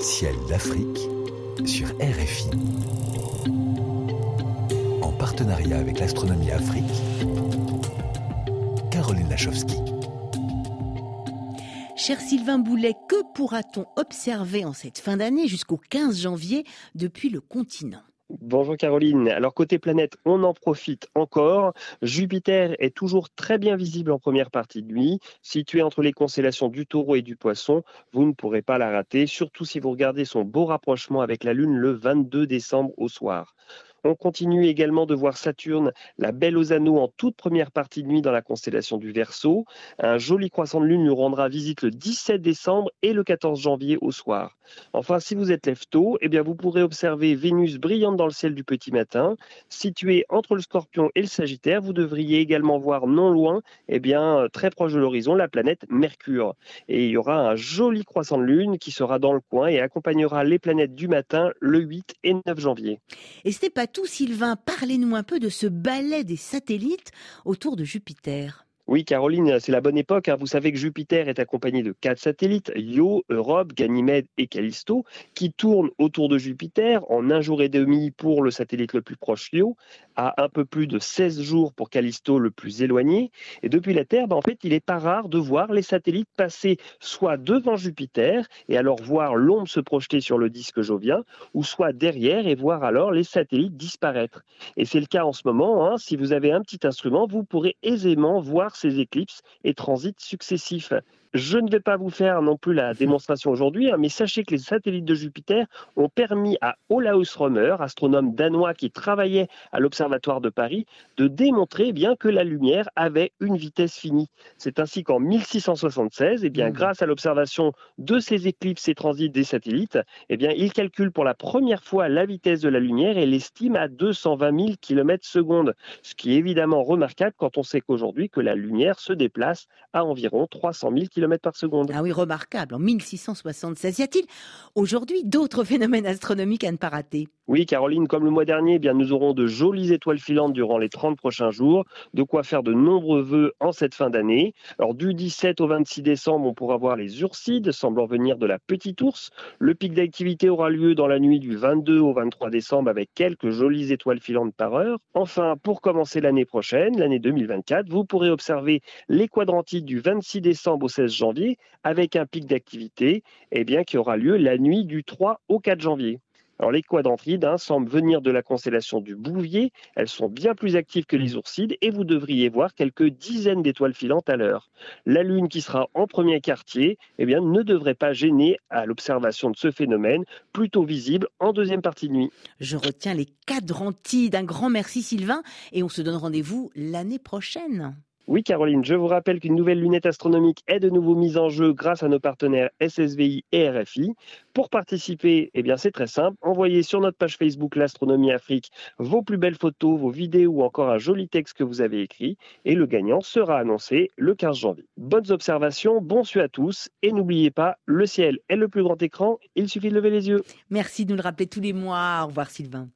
Ciel d'Afrique sur RFI. En partenariat avec l'Astronomie Afrique, Caroline Lachowski. Cher Sylvain Boulet, que pourra-t-on observer en cette fin d'année jusqu'au 15 janvier depuis le continent? Bonjour Caroline. Alors côté planète, on en profite encore. Jupiter est toujours très bien visible en première partie de nuit. Situé entre les constellations du taureau et du poisson, vous ne pourrez pas la rater, surtout si vous regardez son beau rapprochement avec la Lune le 22 décembre au soir. On continue également de voir Saturne, la belle aux anneaux, en toute première partie de nuit dans la constellation du Verseau. Un joli croissant de lune nous rendra visite le 17 décembre et le 14 janvier au soir. Enfin, si vous êtes lève tôt, eh bien vous pourrez observer Vénus brillante dans le ciel du petit matin. Située entre le Scorpion et le Sagittaire, vous devriez également voir non loin, eh bien très proche de l'horizon, la planète Mercure. Et il y aura un joli croissant de lune qui sera dans le coin et accompagnera les planètes du matin le 8 et 9 janvier. Sylvain, parlez-nous un peu de ce ballet des satellites autour de Jupiter. Oui, Caroline, c'est la bonne époque. Hein. Vous savez que Jupiter est accompagné de quatre satellites, Io, Europe, Ganymède et Callisto, qui tournent autour de Jupiter en un jour et demi pour le satellite le plus proche, Io, à un peu plus de 16 jours pour Callisto le plus éloigné. Et depuis la Terre, ben, en fait, il n'est pas rare de voir les satellites passer soit devant Jupiter et alors voir l'ombre se projeter sur le disque jovien, ou soit derrière et voir alors les satellites disparaître. Et c'est le cas en ce moment. Hein. Si vous avez un petit instrument, vous pourrez aisément voir ces éclipses et transits successifs. Je ne vais pas vous faire non plus la démonstration aujourd'hui, hein, mais sachez que les satellites de Jupiter ont permis à Olaus Römer, astronome danois qui travaillait à l'Observatoire de Paris, de démontrer eh bien que la lumière avait une vitesse finie. C'est ainsi qu'en 1676, eh bien, mmh. grâce à l'observation de ces éclipses et transits des satellites, eh bien, il calcule pour la première fois la vitesse de la lumière et l'estime à 220 000 km secondes, ce qui est évidemment remarquable quand on sait qu'aujourd'hui que la lumière se déplace à environ 300 000 km Ah oui, remarquable. En 1676, y a-t-il aujourd'hui d'autres phénomènes astronomiques à ne pas rater? Oui, Caroline, comme le mois dernier, eh bien, nous aurons de jolies étoiles filantes durant les 30 prochains jours, de quoi faire de nombreux vœux en cette fin d'année. Alors du 17 au 26 décembre, on pourra voir les Ursides semblant venir de la Petite Ourse. Le pic d'activité aura lieu dans la nuit du 22 au 23 décembre avec quelques jolies étoiles filantes par heure. Enfin, pour commencer l'année prochaine, l'année 2024, vous pourrez observer les quadrantides du 26 décembre au 16 janvier, avec un pic d'activité eh qui aura lieu la nuit du 3 au 4 janvier. Alors les quadrantrides hein, semblent venir de la constellation du Bouvier, elles sont bien plus actives que les oursides et vous devriez voir quelques dizaines d'étoiles filantes à l'heure. La Lune qui sera en premier quartier eh bien, ne devrait pas gêner à l'observation de ce phénomène, plutôt visible en deuxième partie de nuit. Je retiens les quadrantides, un grand merci Sylvain et on se donne rendez-vous l'année prochaine. Oui, Caroline, je vous rappelle qu'une nouvelle lunette astronomique est de nouveau mise en jeu grâce à nos partenaires SSVI et RFI. Pour participer, eh bien, c'est très simple. Envoyez sur notre page Facebook L'Astronomie Afrique vos plus belles photos, vos vidéos ou encore un joli texte que vous avez écrit et le gagnant sera annoncé le 15 janvier. Bonnes observations, bon suite à tous et n'oubliez pas, le ciel est le plus grand écran, il suffit de lever les yeux. Merci de nous le rappeler tous les mois. Au revoir Sylvain.